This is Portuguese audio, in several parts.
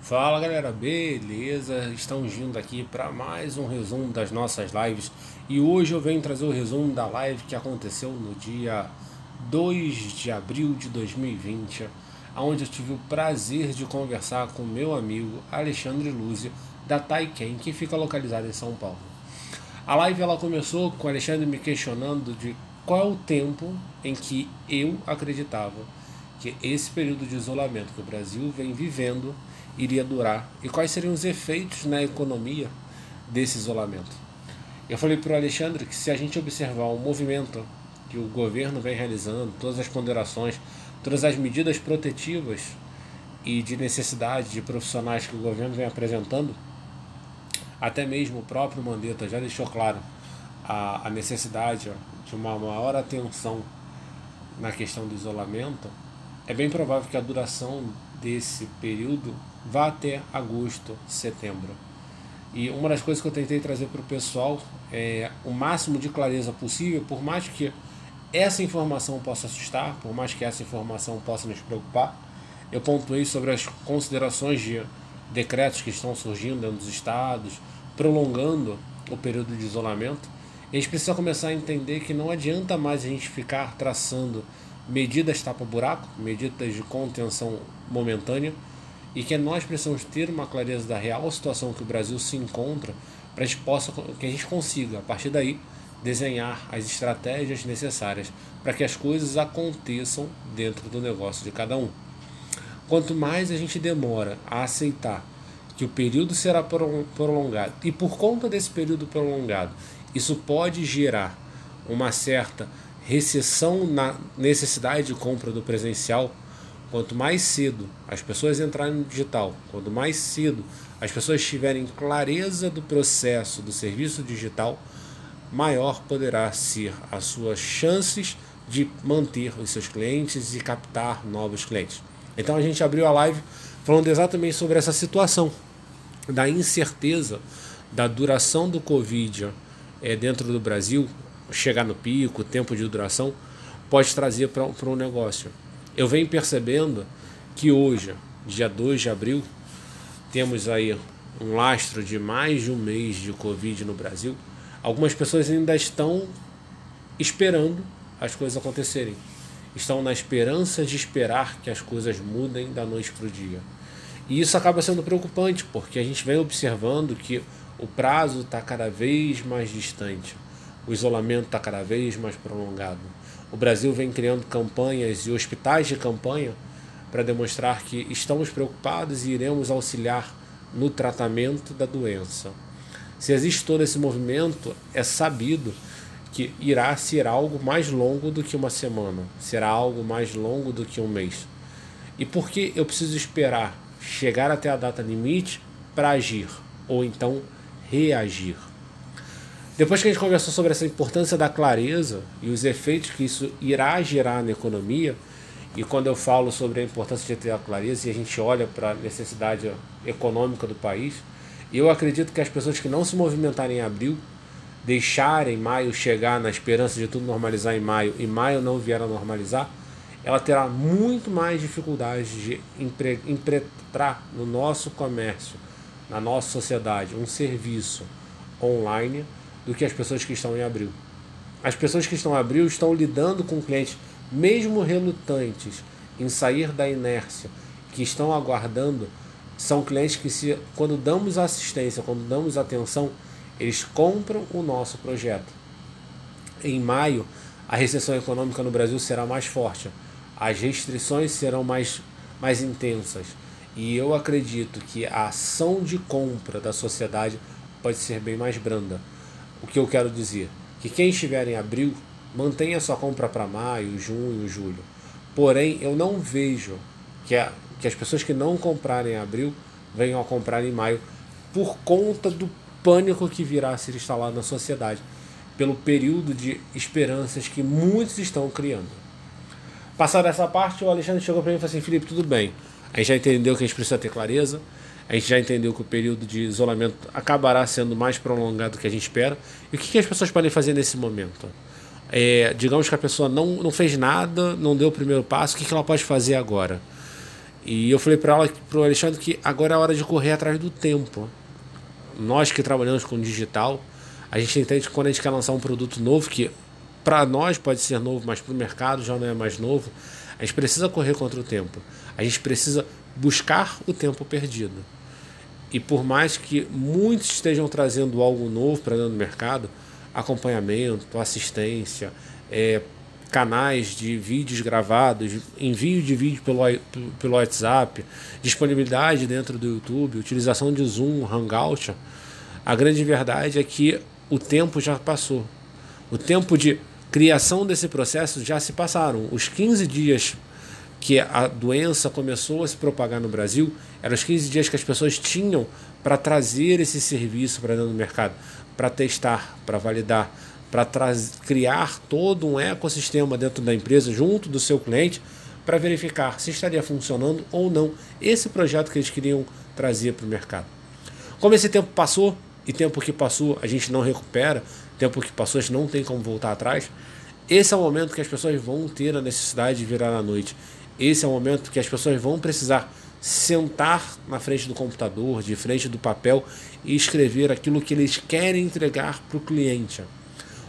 Fala galera, beleza? Estamos vindo aqui para mais um resumo das nossas lives e hoje eu venho trazer o resumo da live que aconteceu no dia 2 de abril de 2020, onde eu tive o prazer de conversar com meu amigo Alexandre Lúzio da Taiken, que fica localizado em São Paulo. A live ela começou com o Alexandre me questionando de qual é o tempo em que eu acreditava que esse período de isolamento que o Brasil vem vivendo iria durar e quais seriam os efeitos na economia desse isolamento. Eu falei para o Alexandre que se a gente observar o movimento que o governo vem realizando, todas as ponderações, todas as medidas protetivas e de necessidade de profissionais que o governo vem apresentando, até mesmo o próprio Mandetta já deixou claro a, a necessidade de uma maior atenção na questão do isolamento, é bem provável que a duração desse período vá até agosto, setembro. E uma das coisas que eu tentei trazer para o pessoal é o máximo de clareza possível, por mais que essa informação possa assustar, por mais que essa informação possa nos preocupar, eu pontuei sobre as considerações de decretos que estão surgindo dentro dos estados, prolongando o período de isolamento. A gente precisa começar a entender que não adianta mais a gente ficar traçando medidas tapa-buraco, medidas de contenção momentânea, e que nós precisamos ter uma clareza da real situação que o Brasil se encontra para que, possa, que a gente consiga, a partir daí, desenhar as estratégias necessárias para que as coisas aconteçam dentro do negócio de cada um. Quanto mais a gente demora a aceitar que o período será prolongado e por conta desse período prolongado, isso pode gerar uma certa recessão na necessidade de compra do presencial, quanto mais cedo as pessoas entrarem no digital, quanto mais cedo as pessoas tiverem clareza do processo do serviço digital, maior poderá ser as suas chances de manter os seus clientes e captar novos clientes. Então a gente abriu a live falando exatamente sobre essa situação da incerteza da duração do Covid é, dentro do Brasil, chegar no pico, tempo de duração, pode trazer para um negócio. Eu venho percebendo que hoje, dia 2 de abril, temos aí um lastro de mais de um mês de Covid no Brasil. Algumas pessoas ainda estão esperando as coisas acontecerem. Estão na esperança de esperar que as coisas mudem da noite para o dia. E isso acaba sendo preocupante, porque a gente vem observando que o prazo está cada vez mais distante, o isolamento está cada vez mais prolongado. O Brasil vem criando campanhas e hospitais de campanha para demonstrar que estamos preocupados e iremos auxiliar no tratamento da doença. Se existe todo esse movimento, é sabido que irá ser algo mais longo do que uma semana, será algo mais longo do que um mês. E por que eu preciso esperar chegar até a data limite para agir ou então reagir? Depois que a gente conversou sobre essa importância da clareza e os efeitos que isso irá gerar na economia, e quando eu falo sobre a importância de ter a clareza e a gente olha para a necessidade econômica do país, eu acredito que as pessoas que não se movimentaram em abril, deixarem maio chegar na esperança de tudo normalizar em maio e maio não vier a normalizar, ela terá muito mais dificuldade de implementar no nosso comércio, na nossa sociedade, um serviço online do que as pessoas que estão em abril. As pessoas que estão em abril estão lidando com clientes, mesmo relutantes em sair da inércia, que estão aguardando, são clientes que, se, quando damos assistência, quando damos atenção, eles compram o nosso projeto. Em maio, a recessão econômica no Brasil será mais forte, as restrições serão mais, mais intensas. E eu acredito que a ação de compra da sociedade pode ser bem mais branda. O que eu quero dizer? Que quem estiver em abril mantenha sua compra para maio, junho, julho. Porém, eu não vejo que, a, que as pessoas que não comprarem em abril venham a comprar em maio por conta do pânico que virá a ser instalado na sociedade, pelo período de esperanças que muitos estão criando. Passada essa parte, o Alexandre chegou para mim e falou assim: Felipe, tudo bem. A gente já entendeu que a gente precisa ter clareza, a gente já entendeu que o período de isolamento acabará sendo mais prolongado do que a gente espera. E o que, que as pessoas podem fazer nesse momento? É, digamos que a pessoa não, não fez nada, não deu o primeiro passo, o que, que ela pode fazer agora? E eu falei para ela, para o Alexandre, que agora é a hora de correr atrás do tempo. Nós que trabalhamos com digital, a gente entende que quando a gente quer lançar um produto novo, que para nós pode ser novo, mas para o mercado já não é mais novo, a gente precisa correr contra o tempo. A gente precisa buscar o tempo perdido. E por mais que muitos estejam trazendo algo novo para dentro do mercado, acompanhamento, assistência, é, canais de vídeos gravados, envio de vídeo pelo, pelo WhatsApp, disponibilidade dentro do YouTube, utilização de Zoom, Hangout, a grande verdade é que o tempo já passou. O tempo de criação desse processo já se passaram. Os 15 dias que a doença começou a se propagar no Brasil, eram os 15 dias que as pessoas tinham para trazer esse serviço para dentro do mercado, para testar, para validar, para criar todo um ecossistema dentro da empresa, junto do seu cliente, para verificar se estaria funcionando ou não esse projeto que eles queriam trazer para o mercado. Como esse tempo passou, e tempo que passou a gente não recupera, tempo que passou a gente não tem como voltar atrás, esse é o momento que as pessoas vão ter a necessidade de virar à noite. Esse é o momento que as pessoas vão precisar sentar na frente do computador, de frente do papel e escrever aquilo que eles querem entregar para o cliente.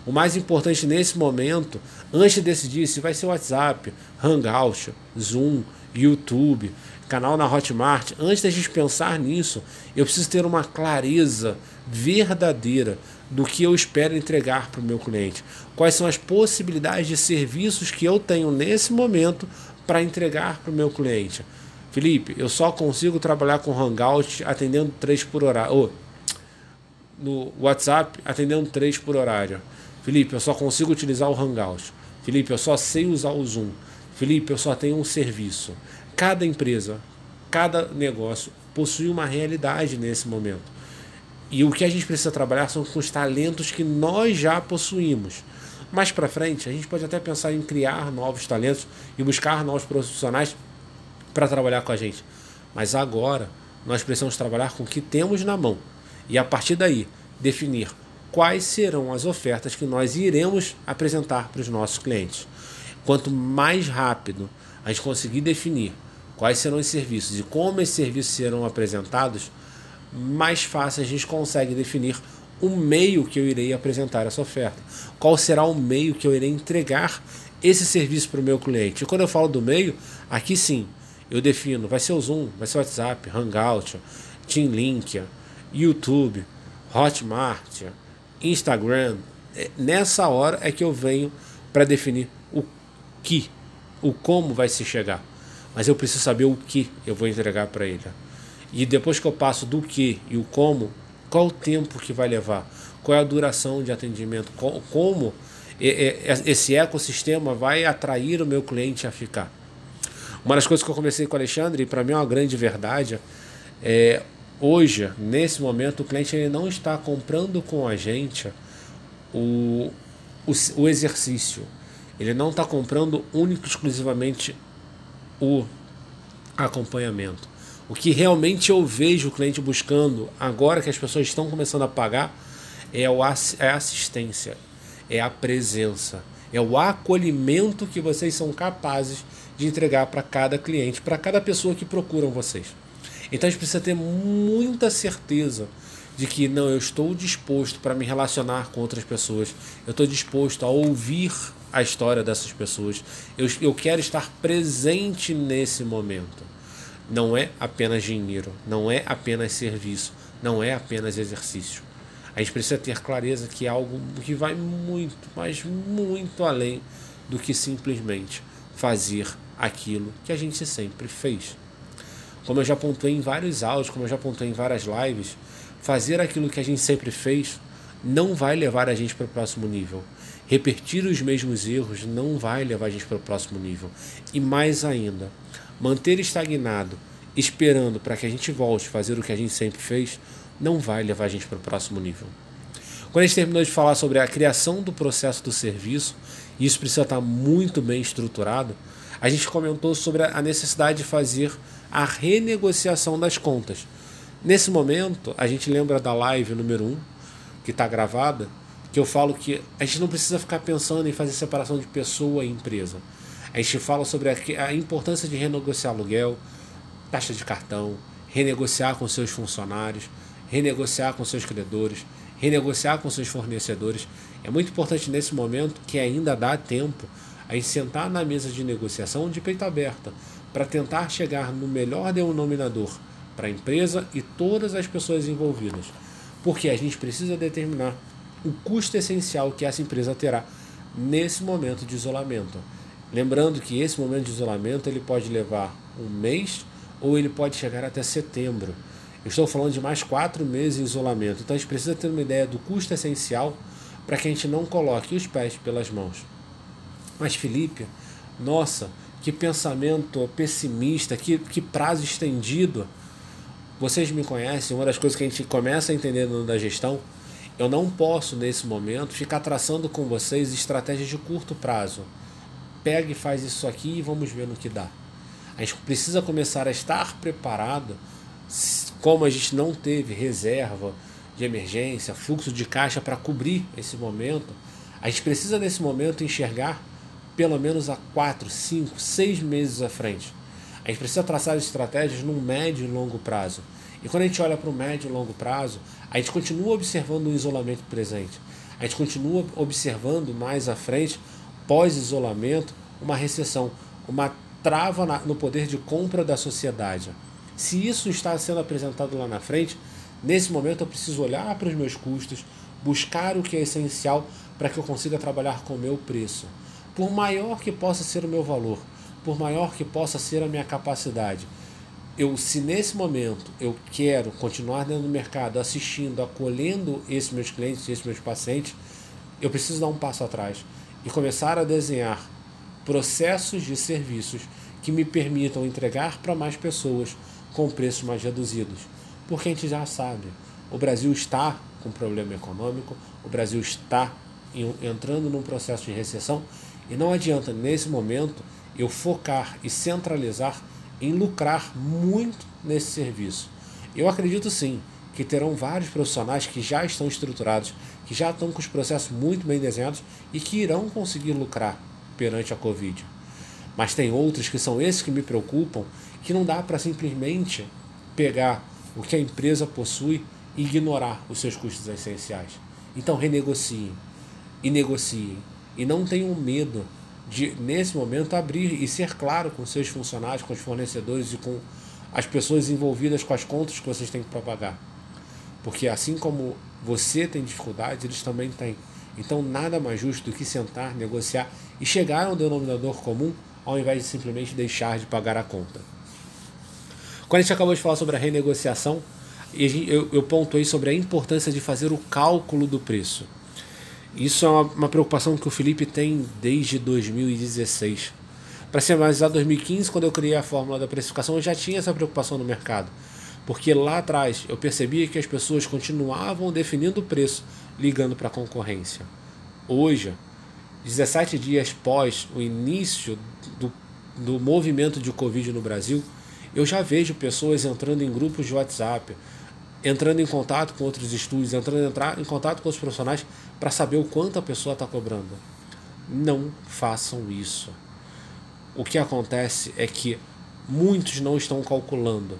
O mais importante nesse momento, antes de decidir se vai ser WhatsApp, Hangout, Zoom, YouTube, canal na Hotmart, antes da gente pensar nisso, eu preciso ter uma clareza verdadeira do que eu espero entregar para o meu cliente. Quais são as possibilidades de serviços que eu tenho nesse momento para entregar para o meu cliente. Felipe, eu só consigo trabalhar com Hangout atendendo três por horário. Oh, no WhatsApp atendendo três por horário. Felipe, eu só consigo utilizar o Hangout. Felipe, eu só sei usar o Zoom. Felipe, eu só tenho um serviço. Cada empresa, cada negócio possui uma realidade nesse momento. E o que a gente precisa trabalhar são com os talentos que nós já possuímos. Mais para frente, a gente pode até pensar em criar novos talentos e buscar novos profissionais para trabalhar com a gente. Mas agora, nós precisamos trabalhar com o que temos na mão e a partir daí definir quais serão as ofertas que nós iremos apresentar para os nossos clientes. Quanto mais rápido a gente conseguir definir quais serão os serviços e como esses serviços serão apresentados, mais fácil a gente consegue definir o meio que eu irei apresentar essa oferta. Qual será o meio que eu irei entregar esse serviço para o meu cliente? E quando eu falo do meio, aqui sim, eu defino, vai ser o Zoom, vai ser o WhatsApp, Hangout, Team Link, YouTube, Hotmart, Instagram. É, nessa hora é que eu venho para definir o que, o como vai se chegar. Mas eu preciso saber o que eu vou entregar para ele. E depois que eu passo do que e o como, qual o tempo que vai levar? Qual é a duração de atendimento? Como esse ecossistema vai atrair o meu cliente a ficar? Uma das coisas que eu comecei com o Alexandre, e para mim é uma grande verdade, é hoje, nesse momento, o cliente ele não está comprando com a gente o, o, o exercício. Ele não está comprando único exclusivamente o acompanhamento. O que realmente eu vejo o cliente buscando, agora que as pessoas estão começando a pagar, é, o, é a assistência, é a presença, é o acolhimento que vocês são capazes de entregar para cada cliente, para cada pessoa que procuram vocês. Então a gente precisa ter muita certeza de que não, eu estou disposto para me relacionar com outras pessoas, eu estou disposto a ouvir a história dessas pessoas, eu, eu quero estar presente nesse momento não é apenas dinheiro, não é apenas serviço, não é apenas exercício. A gente precisa ter clareza que é algo que vai muito, mas muito além do que simplesmente fazer aquilo que a gente sempre fez. Como eu já apontei em vários áudios, como eu já apontei em várias lives, fazer aquilo que a gente sempre fez não vai levar a gente para o próximo nível. Repetir os mesmos erros não vai levar a gente para o próximo nível. E mais ainda, manter estagnado, esperando para que a gente volte a fazer o que a gente sempre fez, não vai levar a gente para o próximo nível. Quando a gente terminou de falar sobre a criação do processo do serviço, e isso precisa estar muito bem estruturado, a gente comentou sobre a necessidade de fazer a renegociação das contas. Nesse momento, a gente lembra da live número 1, que está gravada, que eu falo que a gente não precisa ficar pensando em fazer separação de pessoa e empresa. A gente fala sobre a, a importância de renegociar aluguel, taxa de cartão, renegociar com seus funcionários, renegociar com seus credores, renegociar com seus fornecedores. É muito importante nesse momento que ainda dá tempo a gente sentar na mesa de negociação de peito aberta para tentar chegar no melhor denominador para a empresa e todas as pessoas envolvidas. Porque a gente precisa determinar o custo essencial que essa empresa terá nesse momento de isolamento. Lembrando que esse momento de isolamento ele pode levar um mês ou ele pode chegar até setembro. Estou falando de mais quatro meses de isolamento. Então a gente precisa ter uma ideia do custo essencial para que a gente não coloque os pés pelas mãos. Mas Felipe, nossa, que pensamento pessimista, que, que prazo estendido. Vocês me conhecem, uma das coisas que a gente começa a entender no da gestão, eu não posso nesse momento ficar traçando com vocês estratégias de curto prazo. Pega e faz isso aqui e vamos ver no que dá. A gente precisa começar a estar preparado, como a gente não teve reserva de emergência, fluxo de caixa para cobrir esse momento. A gente precisa nesse momento enxergar pelo menos a 4, 5, 6 meses à frente. A gente precisa traçar estratégias num médio e longo prazo. E quando a gente olha para o médio e longo prazo, a gente continua observando o isolamento presente. A gente continua observando mais à frente, pós-isolamento, uma recessão, uma trava no poder de compra da sociedade. Se isso está sendo apresentado lá na frente, nesse momento eu preciso olhar para os meus custos, buscar o que é essencial para que eu consiga trabalhar com o meu preço por maior que possa ser o meu valor, por maior que possa ser a minha capacidade, eu, se nesse momento eu quero continuar dentro do mercado, assistindo, acolhendo esses meus clientes, esses meus pacientes, eu preciso dar um passo atrás e começar a desenhar processos de serviços que me permitam entregar para mais pessoas com preços mais reduzidos. Porque a gente já sabe, o Brasil está com problema econômico, o Brasil está entrando num processo de recessão e não adianta, nesse momento, eu focar e centralizar em lucrar muito nesse serviço. Eu acredito sim que terão vários profissionais que já estão estruturados, que já estão com os processos muito bem desenhados e que irão conseguir lucrar perante a Covid. Mas tem outros que são esses que me preocupam, que não dá para simplesmente pegar o que a empresa possui e ignorar os seus custos essenciais. Então renegociem e negociem e não tenham medo de, nesse momento, abrir e ser claro com seus funcionários, com os fornecedores e com as pessoas envolvidas com as contas que vocês têm para pagar. Porque assim como você tem dificuldades, eles também têm. Então, nada mais justo do que sentar, negociar e chegar a um denominador comum ao invés de simplesmente deixar de pagar a conta. Quando a gente acabou de falar sobre a renegociação, eu, eu pontuei sobre a importância de fazer o cálculo do preço. Isso é uma, uma preocupação que o Felipe tem desde 2016. Para ser mais exato, 2015, quando eu criei a fórmula da precificação, eu já tinha essa preocupação no mercado. Porque lá atrás eu percebia que as pessoas continuavam definindo o preço ligando para a concorrência. Hoje, 17 dias pós o início do, do movimento de Covid no Brasil, eu já vejo pessoas entrando em grupos de WhatsApp, entrando em contato com outros estúdios, entrando entrar em contato com os profissionais para saber o quanto a pessoa está cobrando. Não façam isso. O que acontece é que muitos não estão calculando.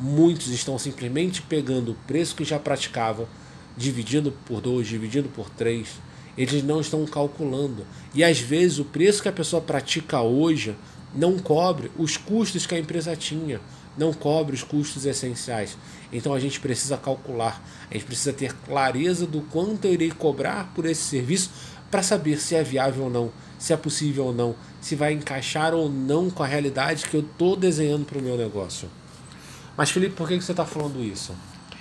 Muitos estão simplesmente pegando o preço que já praticava, dividindo por dois, dividindo por três. Eles não estão calculando. E às vezes o preço que a pessoa pratica hoje não cobre os custos que a empresa tinha não cobre os custos essenciais. Então a gente precisa calcular, a gente precisa ter clareza do quanto eu irei cobrar por esse serviço para saber se é viável ou não, se é possível ou não, se vai encaixar ou não com a realidade que eu estou desenhando para o meu negócio. Mas Felipe, por que você está falando isso?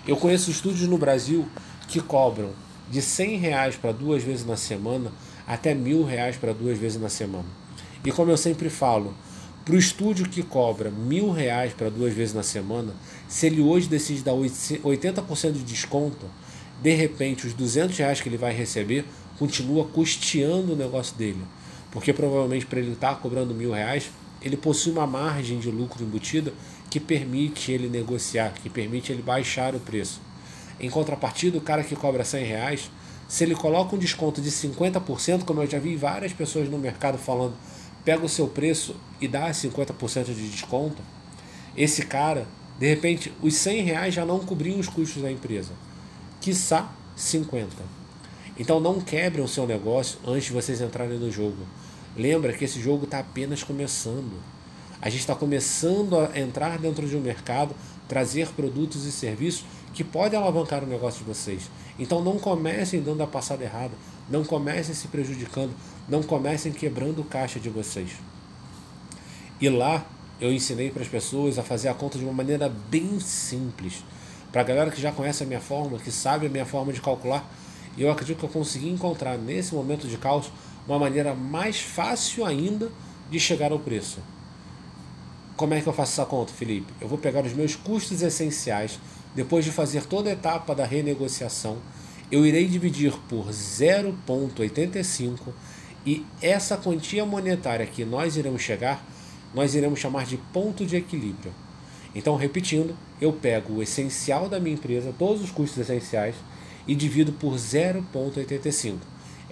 Eu conheço estúdios no Brasil que cobram de 100 reais para duas vezes na semana até mil reais para duas vezes na semana. E como eu sempre falo, para o estúdio que cobra mil reais para duas vezes na semana, se ele hoje decide dar 80% de desconto, de repente os 200 reais que ele vai receber continua custeando o negócio dele. Porque provavelmente para ele estar tá cobrando mil reais, ele possui uma margem de lucro embutida que permite ele negociar, que permite ele baixar o preço. Em contrapartida, o cara que cobra 100 reais, Se ele coloca um desconto de 50%, como eu já vi várias pessoas no mercado falando, pega o seu preço e dá 50% de desconto, esse cara, de repente, os 100 reais já não cobriam os custos da empresa. Quiçá 50. Então não quebrem o seu negócio antes de vocês entrarem no jogo. Lembra que esse jogo está apenas começando. A gente está começando a entrar dentro de um mercado, trazer produtos e serviços que podem alavancar o negócio de vocês. Então não comecem dando a passada errada, não comecem se prejudicando, não comecem quebrando o caixa de vocês. E lá eu ensinei para as pessoas a fazer a conta de uma maneira bem simples. Para a galera que já conhece a minha fórmula, que sabe a minha forma de calcular, eu acredito que eu consegui encontrar nesse momento de caos uma maneira mais fácil ainda de chegar ao preço. Como é que eu faço essa conta, Felipe? Eu vou pegar os meus custos essenciais, depois de fazer toda a etapa da renegociação, eu irei dividir por 0,85 e essa quantia monetária que nós iremos chegar, nós iremos chamar de ponto de equilíbrio. Então, repetindo, eu pego o essencial da minha empresa, todos os custos essenciais, e divido por 0,85.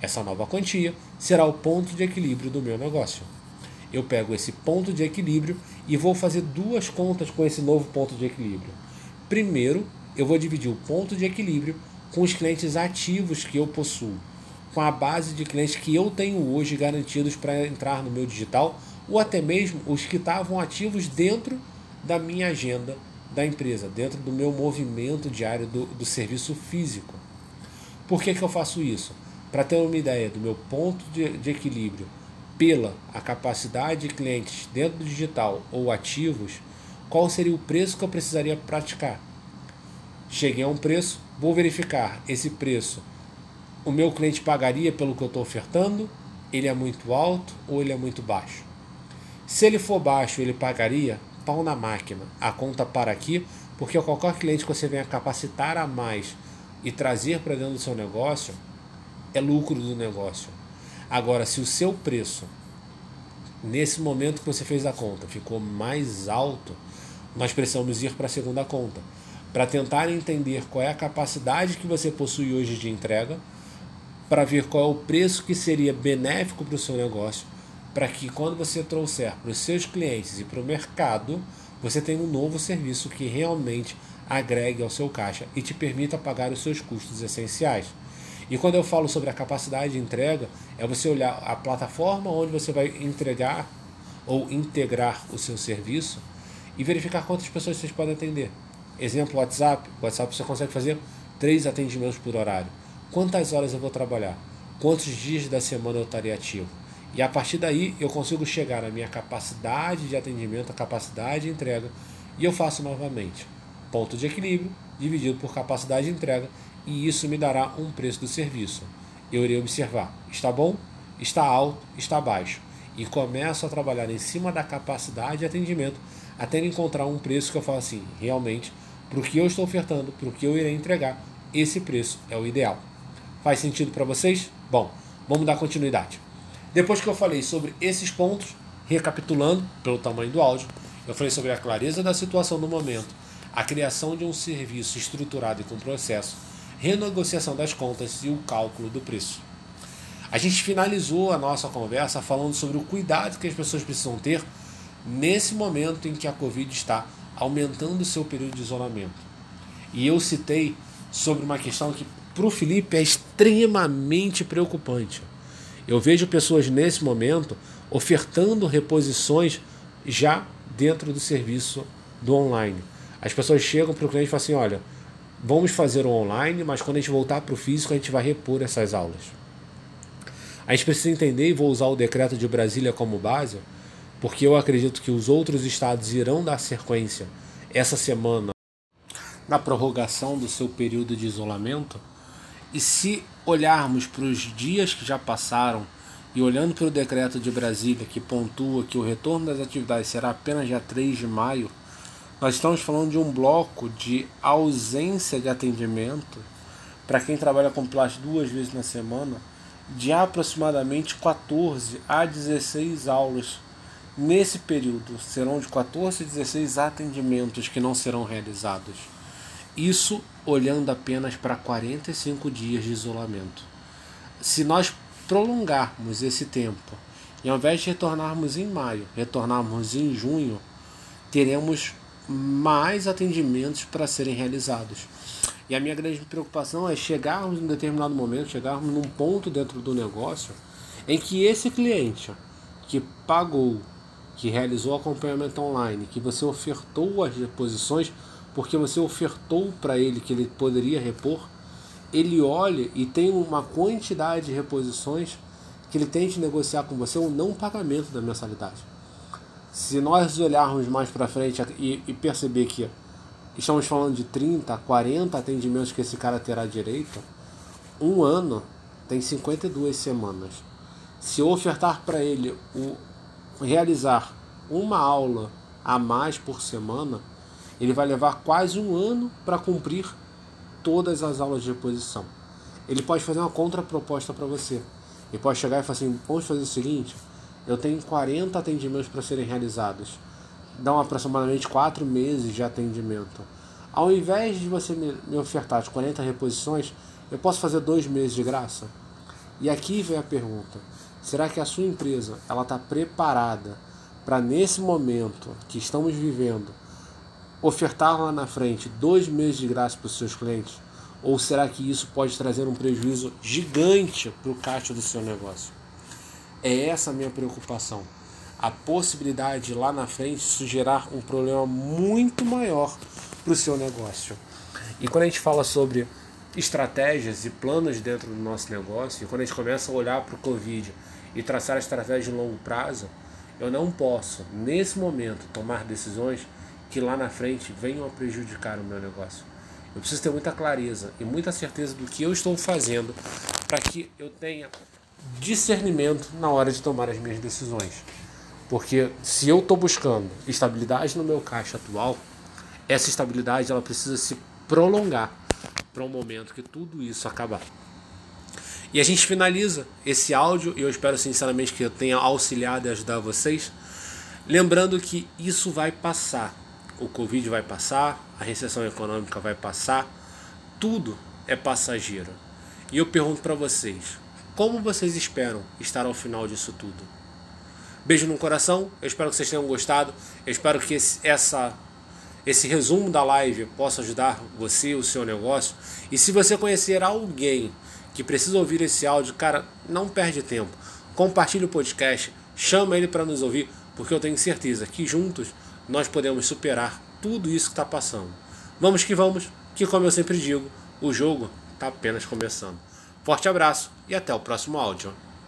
Essa nova quantia será o ponto de equilíbrio do meu negócio. Eu pego esse ponto de equilíbrio e vou fazer duas contas com esse novo ponto de equilíbrio. Primeiro, eu vou dividir o ponto de equilíbrio com os clientes ativos que eu possuo, com a base de clientes que eu tenho hoje garantidos para entrar no meu digital, ou até mesmo os que estavam ativos dentro da minha agenda da empresa, dentro do meu movimento diário do, do serviço físico. Por que, que eu faço isso? Para ter uma ideia do meu ponto de, de equilíbrio pela a capacidade de clientes dentro do digital ou ativos, qual seria o preço que eu precisaria praticar? Cheguei a um preço, vou verificar esse preço. O meu cliente pagaria pelo que eu estou ofertando? Ele é muito alto ou ele é muito baixo? Se ele for baixo, ele pagaria pau na máquina. A conta para aqui, porque qualquer cliente que você venha capacitar a mais e trazer para dentro do seu negócio é lucro do negócio. Agora, se o seu preço nesse momento que você fez a conta ficou mais alto, nós precisamos ir para a segunda conta para tentar entender qual é a capacidade que você possui hoje de entrega, para ver qual é o preço que seria benéfico para o seu negócio, para que quando você trouxer para os seus clientes e para o mercado, você tenha um novo serviço que realmente agregue ao seu caixa e te permita pagar os seus custos essenciais. E quando eu falo sobre a capacidade de entrega, é você olhar a plataforma onde você vai entregar ou integrar o seu serviço e verificar quantas pessoas vocês podem atender. Exemplo, WhatsApp. WhatsApp você consegue fazer três atendimentos por horário. Quantas horas eu vou trabalhar? Quantos dias da semana eu estaria ativo? E a partir daí eu consigo chegar na minha capacidade de atendimento, a capacidade de entrega, e eu faço novamente. Ponto de equilíbrio dividido por capacidade de entrega, e isso me dará um preço do serviço. Eu irei observar: está bom, está alto, está baixo. E começo a trabalhar em cima da capacidade de atendimento até encontrar um preço que eu falo assim, realmente, para o que eu estou ofertando, para o que eu irei entregar, esse preço é o ideal. Faz sentido para vocês? Bom, vamos dar continuidade. Depois que eu falei sobre esses pontos, recapitulando pelo tamanho do áudio, eu falei sobre a clareza da situação do momento, a criação de um serviço estruturado e com processo, renegociação das contas e o cálculo do preço. A gente finalizou a nossa conversa falando sobre o cuidado que as pessoas precisam ter nesse momento em que a Covid está aumentando o seu período de isolamento. E eu citei sobre uma questão que para o Felipe é extremamente preocupante. Eu vejo pessoas nesse momento ofertando reposições já dentro do serviço do online. As pessoas chegam para o cliente e falam assim: olha, vamos fazer o online, mas quando a gente voltar para o físico, a gente vai repor essas aulas. A gente precisa entender, e vou usar o decreto de Brasília como base, porque eu acredito que os outros estados irão dar sequência essa semana na prorrogação do seu período de isolamento. E se olharmos para os dias que já passaram e olhando para o decreto de Brasília que pontua que o retorno das atividades será apenas dia 3 de maio, nós estamos falando de um bloco de ausência de atendimento para quem trabalha com plástico duas vezes na semana de aproximadamente 14 a 16 aulas. Nesse período serão de 14 a 16 atendimentos que não serão realizados. Isso olhando apenas para 45 dias de isolamento. Se nós prolongarmos esse tempo e ao invés de retornarmos em maio, retornarmos em junho, teremos mais atendimentos para serem realizados. E a minha grande preocupação é chegarmos em um determinado momento, chegarmos num ponto dentro do negócio em que esse cliente que pagou, que realizou acompanhamento online, que você ofertou as reposições, porque você ofertou para ele que ele poderia repor, ele olha e tem uma quantidade de reposições que ele tente negociar com você o não pagamento da mensalidade. Se nós olharmos mais para frente e, e perceber que estamos falando de 30, 40 atendimentos que esse cara terá direito, um ano tem 52 semanas. Se eu ofertar para ele o realizar uma aula a mais por semana, ele vai levar quase um ano para cumprir todas as aulas de reposição. Ele pode fazer uma contraproposta para você. Ele pode chegar e falar assim: vamos fazer o seguinte, eu tenho 40 atendimentos para serem realizados. Dão aproximadamente 4 meses de atendimento. Ao invés de você me ofertar as 40 reposições, eu posso fazer dois meses de graça? E aqui vem a pergunta: será que a sua empresa ela está preparada para nesse momento que estamos vivendo ofertar lá na frente dois meses de graça para os seus clientes? Ou será que isso pode trazer um prejuízo gigante para o caixa do seu negócio? É essa a minha preocupação. A possibilidade de lá na frente isso gerar um problema muito maior para o seu negócio. E quando a gente fala sobre estratégias e planos dentro do nosso negócio, e quando a gente começa a olhar para o Covid e traçar estratégias de longo prazo, eu não posso, nesse momento, tomar decisões que lá na frente venham a prejudicar o meu negócio. Eu preciso ter muita clareza e muita certeza do que eu estou fazendo para que eu tenha discernimento na hora de tomar as minhas decisões. Porque se eu estou buscando estabilidade no meu caixa atual, essa estabilidade ela precisa se prolongar para um momento que tudo isso acabar. E a gente finaliza esse áudio e eu espero sinceramente que eu tenha auxiliado e ajudado vocês. Lembrando que isso vai passar. O Covid vai passar, a recessão econômica vai passar, tudo é passageiro. E eu pergunto para vocês, como vocês esperam estar ao final disso tudo? Beijo no coração, eu espero que vocês tenham gostado, eu espero que esse, essa, esse resumo da live possa ajudar você, o seu negócio. E se você conhecer alguém que precisa ouvir esse áudio, cara, não perde tempo. Compartilhe o podcast, chama ele para nos ouvir, porque eu tenho certeza que juntos nós podemos superar tudo isso que está passando. Vamos que vamos, que como eu sempre digo, o jogo está apenas começando. Forte abraço e até o próximo áudio.